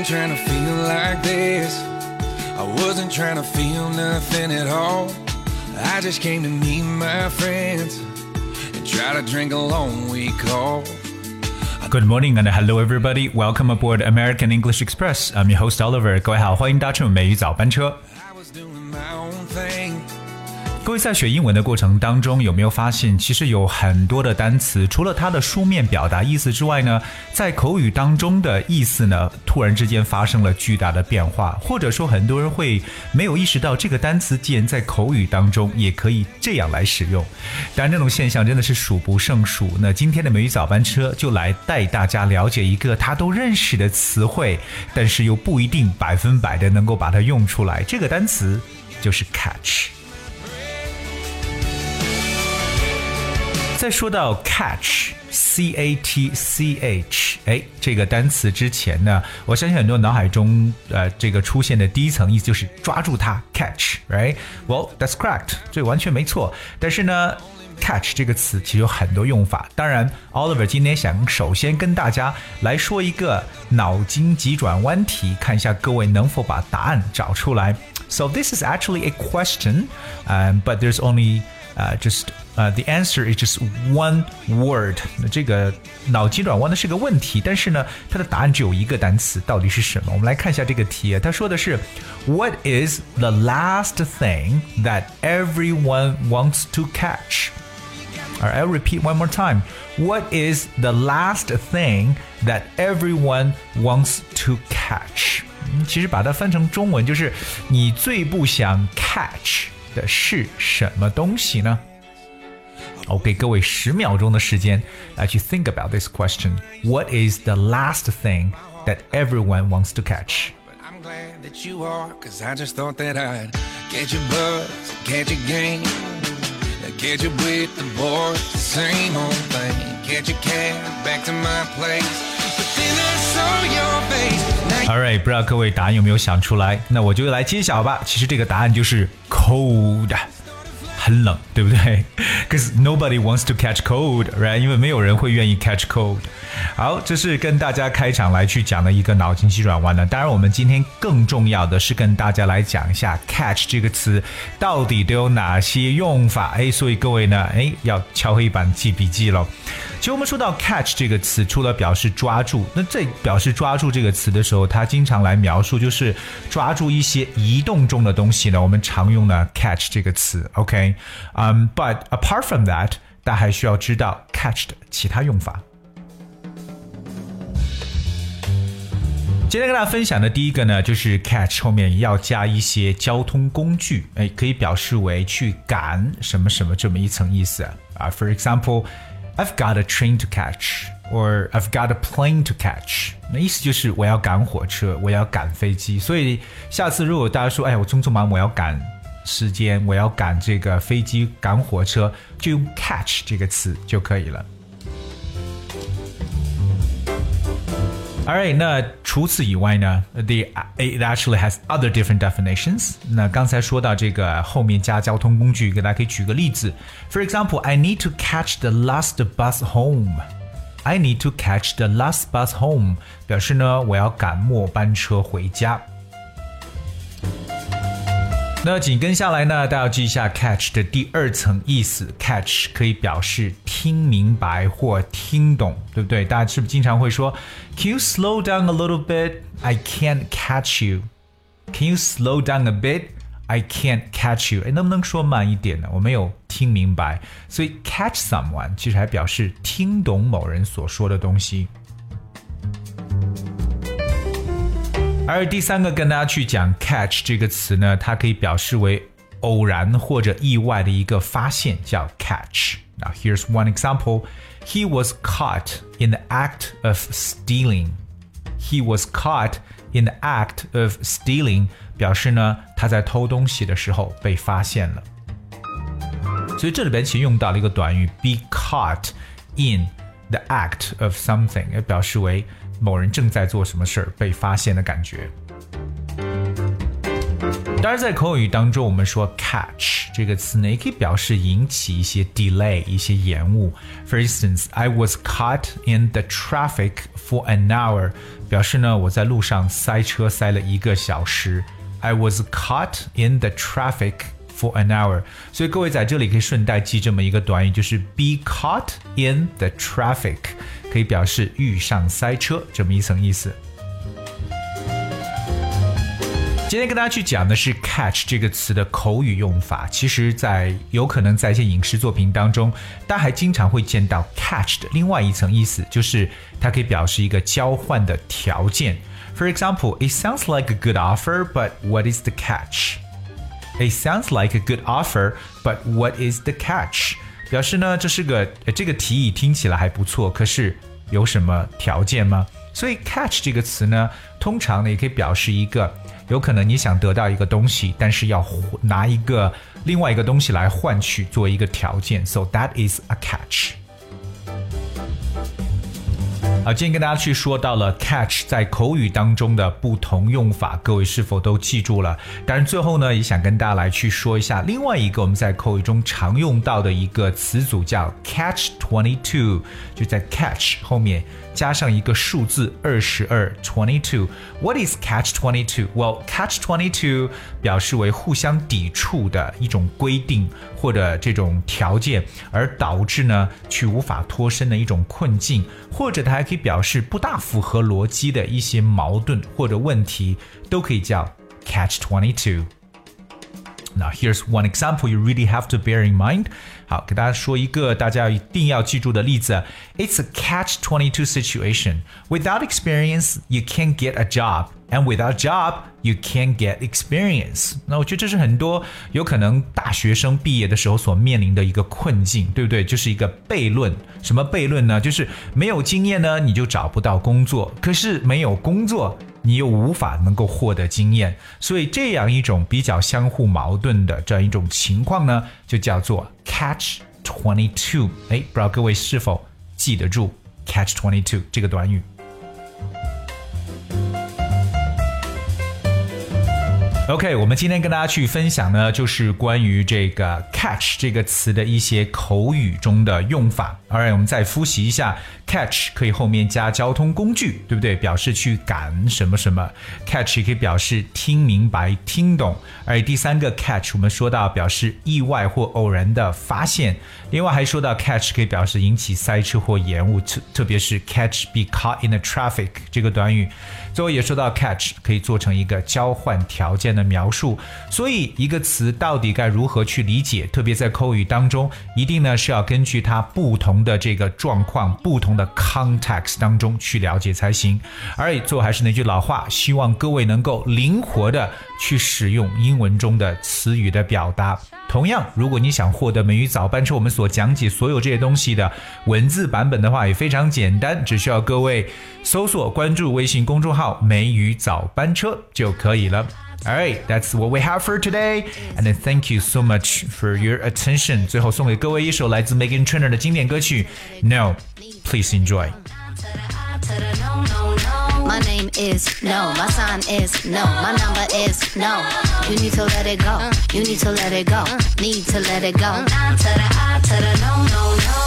wasn't trying to feel like this. I wasn't trying to feel nothing at all. I just came to meet my friends and try to drink a long week off. Good morning and hello everybody. Welcome aboard American English Express. I'm your host Oliver. 各位好，欢迎搭乘美语早班车。 I was doing my own thing. 各位在学英文的过程当中，有没有发现，其实有很多的单词，除了它的书面表达意思之外呢，在口语当中的意思呢，突然之间发生了巨大的变化，或者说很多人会没有意识到这个单词竟然在口语当中也可以这样来使用。当然，这种现象真的是数不胜数。那今天的美语早班车就来带大家了解一个他都认识的词汇，但是又不一定百分百的能够把它用出来。这个单词就是 catch。在说到 catch，c a t c h，哎，这个单词之前呢，我相信很多脑海中呃这个出现的第一层意思就是抓住它，catch，right？Well, that's correct，这完全没错。但是呢，catch 这个词其实有很多用法。当然，Oliver 今天想首先跟大家来说一个脑筋急转弯题，看一下各位能否把答案找出来。So this is actually a question, um, but there's only uh, just uh, the answer is just one word。那这个脑筋转弯的是个问题，但是呢，它的答案只有一个单词，到底是什么？我们来看一下这个题，他说的是 What is the last thing that everyone wants to catch？ Alright, I'll repeat one more time. What is the last thing that everyone wants to catch？嗯其实把它翻成中文就是你最不想 catch 的是什么东西呢？ 我给各位十秒钟的时间来去 think about this question. What is the last thing that everyone wants to catch? But I'm glad that you are, cause I just thought that I'd catch your buzz, catch your game, catch you with the boys, the same old thing, catch your cab back to my place. But then I saw your face. Now Alright，不知道各位答案有没有想出来？那我就来揭晓吧。其实这个答案就是 cold。 很冷，对不对？Cause nobody wants to catch cold，right？因为没有人会愿意 catch cold。好，这是跟大家开场来去讲的一个脑筋急转弯呢。当然，我们今天更重要的是跟大家来讲一下 catch 这个词到底都有哪些用法。哎，所以各位呢，哎，要敲黑板记笔记喽。其实我们说到 catch 这个词，除了表示抓住，那在表示抓住这个词的时候，它经常来描述就是抓住一些移动中的东西呢。我们常用呢 catch 这个词，OK，嗯、um,，but apart from that，大家还需要知道 catch 的其他用法。今天跟大家分享的第一个呢，就是 catch 后面要加一些交通工具，哎，可以表示为去赶什么什么这么一层意思啊。For example。I've got a train to catch, or I've got a plane to catch。那意思就是我要赶火车，我要赶飞机。所以下次如果大家说，哎，我匆匆忙，我要赶 时间，我要赶这个飞机，赶火车，就用 catch 这个词就可以了。Alright，那除此以外呢，the it actually has other different definitions。那刚才说到这个后面加交通工具，给大家可以举个例子。For example, I need to catch the last bus home. I need to catch the last bus home，表示呢我要赶末班车回家。 那紧跟下来呢，大家要记一下 catch 的第二层意思。catch 可以表示听明白或听懂，对不对？大家是不是经常会说，Can you slow down a little bit? I can't catch you. Can you slow down a bit? I can't catch you. 哎，能不能说慢一点呢？我没有听明白。所以 catch someone 其实还表示听懂某人所说的东西。而第三个跟大家去讲 catch 这个词呢，它可以表示为偶然或者意外的一个发现，叫 catch。Now here's one example. He was caught in the act of stealing. He was caught in the act of stealing，表示呢他在偷东西的时候被发现了。所以这里边其实用到了一个短语 be caught in the act of something，也表示为 某人正在做什么事儿被发现的感觉。 当然，在口语当中，我们说 catch 这个词呢，也可以表示引起一些 delay，一些延误。For instance, I was caught in the traffic for an hour，表示呢我在路上塞车塞了一个小时。I was caught in the traffic for an hour。所以各位在这里可以顺带记这么一个短语，就是 be caught in the traffic，可以表示遇上塞车这么一层意思。今天跟大家去讲的是 catch 这个词的口语用法。其实，在有可能在一些影视作品当中，大家还经常会见到 catch 的另外一层意思，就是它可以表示一个交换的条件。For example, it sounds like a good offer, but what is the catch? It sounds like a good offer, but what is the catch? 表示呢，这是个这个提议听起来还不错，可是有什么条件吗？所以 catch 这个词呢，通常呢也可以表示一个。有可能你想得到一个东西，但是要拿一个另外一个东西来换取作为一个条件，so that is a catch。好，今天跟大家去说到了 catch 在口语当中的不同用法，各位是否都记住了？当然，最后呢，也想跟大家来去说一下另外一个我们在口语中常用到的一个词组，叫 catch twenty two，就在 catch 后面。加上一个数字二十二，twenty two。What is catch twenty two? Well, catch twenty two 表示为互相抵触的一种规定或者这种条件，而导致呢去无法脱身的一种困境，或者它还可以表示不大符合逻辑的一些矛盾或者问题，都可以叫 catch twenty two。Now here's one example you really have to bear in mind. 好，给大家说一个大家一定要记住的例子。It's a catch-22 situation. Without experience, you can't get a job, And without job, you can't get experience. 那我觉得这是很多有可能大学生毕业的时候所面临的一个困境，对不对？就是一个悖论。什么悖论呢？就是没有经验呢，你就找不到工作；可是没有工作。你又无法能够获得经验，所以这样一种比较相互矛盾的这样一种情况呢，就叫做 catch twenty two。哎，不知道各位是否记得住 catch twenty two 这个短语？OK，我们今天跟大家去分享呢，就是关于这个 catch 这个词的一些口语中的用法。Alright，我们再复习一下，catch 可以后面加交通工具，对不对？表示去赶什么什么。catch 也可以表示听明白、听懂。而第三个 catch，我们说到表示意外或偶然的发现。另外还说到 catch 可以表示引起塞车或延误，特特别是 catch be caught in the traffic 这个短语。最后也说到 catch 可以做成一个交换条件的描述。所以一个词到底该如何去理解？特别在口语当中，一定呢是要根据它不同。的这个状况，不同的 context 当中去了解才行。而最后还是那句老话，希望各位能够灵活的去使用英文中的词语的表达。同样，如果你想获得美语早班车我们所讲解所有这些东西的文字版本的话，也非常简单，只需要各位搜索关注微信公众号美语早班车”就可以了。All right, that's what we have for today. And then thank you so much for your attention. 最后送给各位一首来自 Megan Trainor 的经典歌曲 No. Please enjoy. My name is no, my sign is no, my number is no. You need to let it go, you need to let it go, need to let it go. Down to the I to the no, no, no.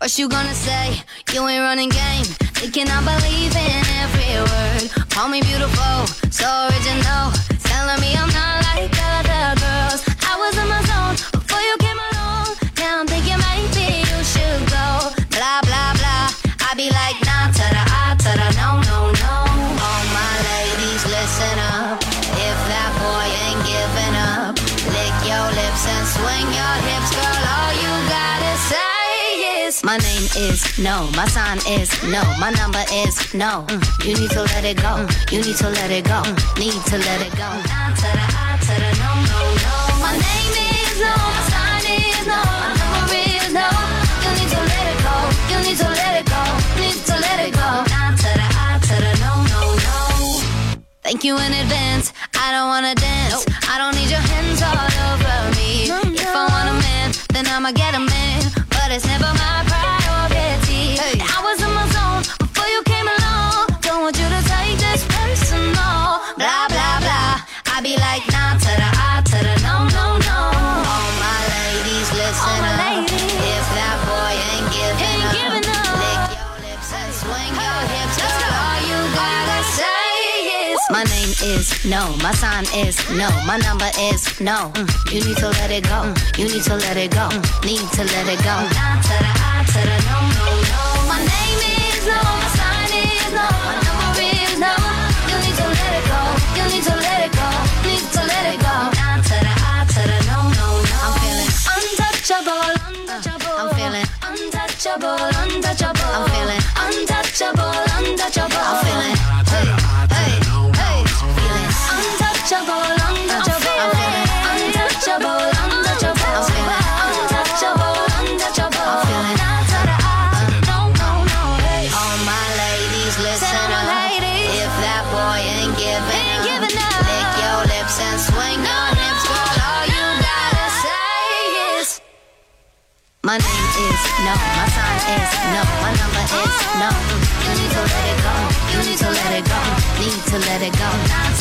First you gonna say you ain't running game, thinking I believe in every word. Call me beautiful, so original, telling me I'm not like other girls. I was in my is no, my sign is no, my number is no. Mm, you need to let it go, mm, you need to let it go, mm, need to let it go. Down to the I to the no no no. My name is no, my sign is no, my number is no. You need to let it go, you need to let it go, need to let it go. Down to the I to the no no no. Thank you in advance. I don't wanna dance. I don't need your hands all over me. If I want a man, then I'ma get a man. But it's never my is no. My sign is no. My number is no. Mm. You need to let it go. Mm. You need to let it go. Mm. Need to let it go. Nah to the I to the no, no, no. My name is no. My sign is no. My number is no. You need to let it go. You need to let it go. Need to let it go. Nah to the I to the no, no, no. I'm feeling untouchable, untouchable. I'm feeling untouchable. Let it go.